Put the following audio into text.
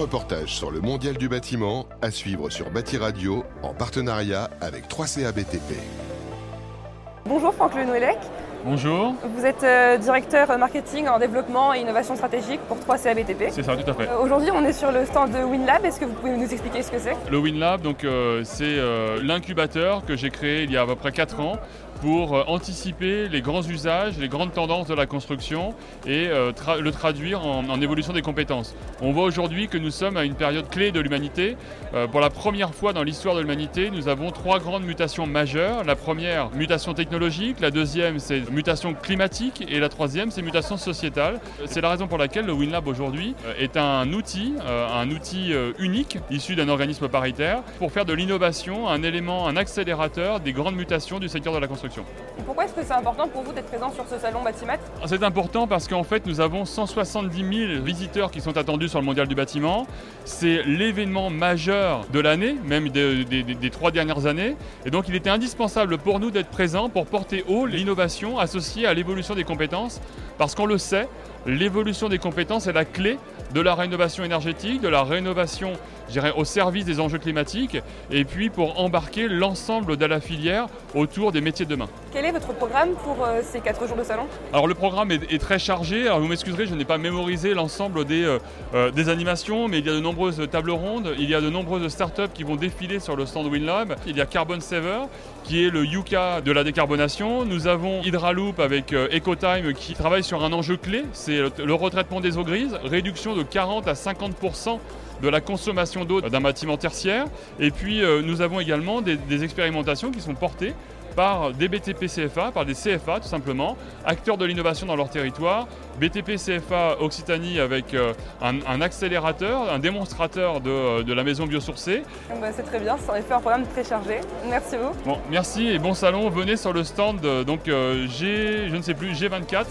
reportage sur le mondial du bâtiment à suivre sur Bâti Radio en partenariat avec 3CA BTP. Bonjour Franck Le Nouellec. Bonjour. Vous êtes euh, directeur marketing en développement et innovation stratégique pour 3CA BTP. C'est ça, tout à fait. Euh, Aujourd'hui, on est sur le stand de WinLab. Est-ce que vous pouvez nous expliquer ce que c'est? Le WinLab, donc, euh, c'est euh, l'incubateur que j'ai créé il y a à peu près 4 ans pour euh, anticiper les grands usages, les grandes tendances de la construction et euh, le traduire en, évolution des compétences. On voit aujourd'hui que nous sommes à une période clé de l'humanité. Euh, pour la première fois dans l'histoire de l'humanité, nous avons trois grandes mutations majeures. La première, mutation technologique. La deuxième, c'est mutation climatique. Et la troisième, c'est mutation sociétale. C'est la raison pour laquelle le WinLab aujourd'hui est un outil, un outil unique, issu d'un organisme paritaire, pour faire de l'innovation un élément, un accélérateur des grandes mutations du secteur de la construction. Et Pourquoi est-ce que c'est important pour vous d'être présent sur ce salon Batimat? C'est important parce qu'en fait, nous avons 170 000 visiteurs qui sont attendus sur le Mondial du bâtiment. C'est l'événement majeur de l'année, même des, des- des- des trois dernières années. Et donc, il était indispensable pour nous d'être présents pour porter haut l'innovation associée à l'évolution des compétences. Parce qu'on le sait, l'évolution des compétences est la clé de la rénovation énergétique, de la rénovation dirais, au service des enjeux climatiques, et puis pour embarquer l'ensemble de la filière autour des métiers de demain. Quel est votre programme pour euh, ces 4 jours de salon? Alors le programme est, est très chargé, alors vous m'excuserez, je n'ai pas mémorisé l'ensemble des, euh, euh, des animations, mais il y a de nombreuses tables rondes, il y a de nombreuses startups qui vont défiler sur le stand WinLab. Il y a Carbon Saver, qui est le Yuka de la décarbonation. Nous avons Hydraloop avec euh, EcoTime qui travaille sur un enjeu clé, c'est le, le retraitement des eaux grises, réduction de 40 à 50% de la consommation d'eau d'un bâtiment tertiaire. Et puis euh, nous avons également des, des expérimentations qui sont portées par des BTP CFA, par des CFA tout simplement, acteurs de l'innovation dans leur territoire. BTP CFA Occitanie avec euh, un, un accélérateur, un démonstrateur de, de la maison biosourcée. Ben, C'est très bien, c'est en effet un programme très chargé. Merci beaucoup. Bon, merci et bon salon. Venez sur le stand, euh, donc euh, G, je ne sais plus, G24.